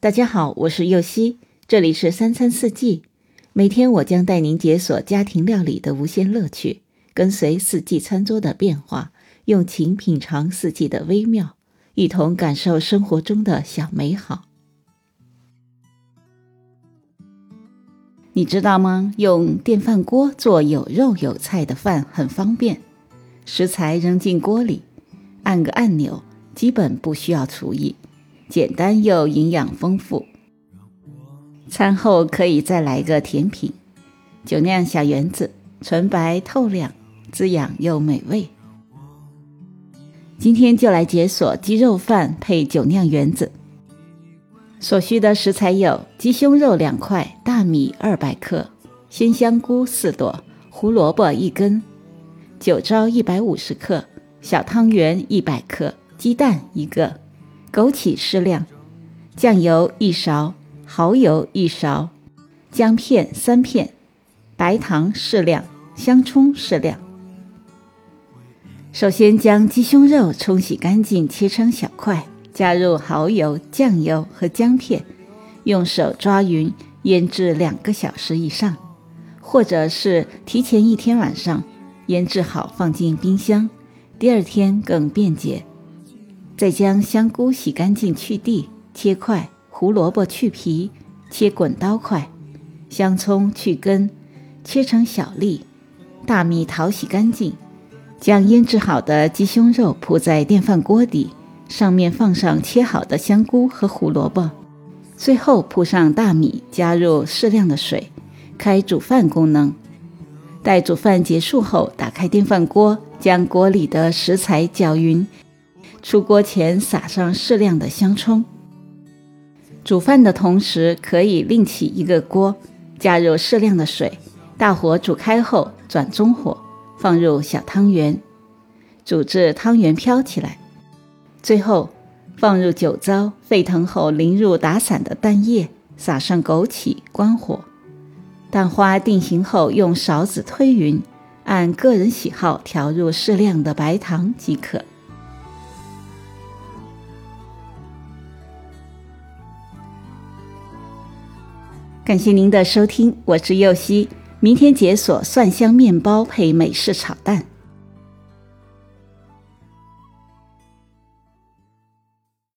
大家好，我是右希，这里是三餐四季。每天我将带您解锁家庭料理的无限乐趣，跟随四季餐桌的变化，用情品尝四季的微妙，一同感受生活中的小美好。你知道吗？用电饭锅做有肉有菜的饭很方便，食材扔进锅里，按个按钮，基本不需要厨艺。简单又营养丰富，餐后可以再来个甜品，酒酿小圆子，纯白透亮，滋养又美味。今天就来解锁鸡肉饭配酒酿圆子。所需的食材有鸡胸肉两块，大米二百克，鲜香菇四朵，胡萝卜一根，酒糟一百五十克，小汤圆一百克，鸡蛋一个。枸杞适量，酱油一勺，蚝油一勺，姜片三片，白糖适量，香葱适量。首先将鸡胸肉冲洗干净，切成小块，加入蚝油、酱油和姜片，用手抓匀，腌制两个小时以上，或者是提前一天晚上腌制好放进冰箱，第二天更便捷。再将香菇洗干净去蒂切块，胡萝卜去皮切滚刀块，香葱去根切成小粒，大米淘洗干净，将腌制好的鸡胸肉铺在电饭锅底，上面放上切好的香菇和胡萝卜，最后铺上大米，加入适量的水，开煮饭功能。待煮饭结束后，打开电饭锅，将锅里的食材搅匀。出锅前撒上适量的香葱。煮饭的同时，可以另起一个锅，加入适量的水，大火煮开后转中火，放入小汤圆，煮至汤圆飘起来。最后放入酒糟，沸腾后淋入打散的蛋液，撒上枸杞，关火。蛋花定型后，用勺子推匀，按个人喜好调入适量的白糖即可。感谢您的收听，我是右希。明天解锁蒜香面包配美式炒蛋。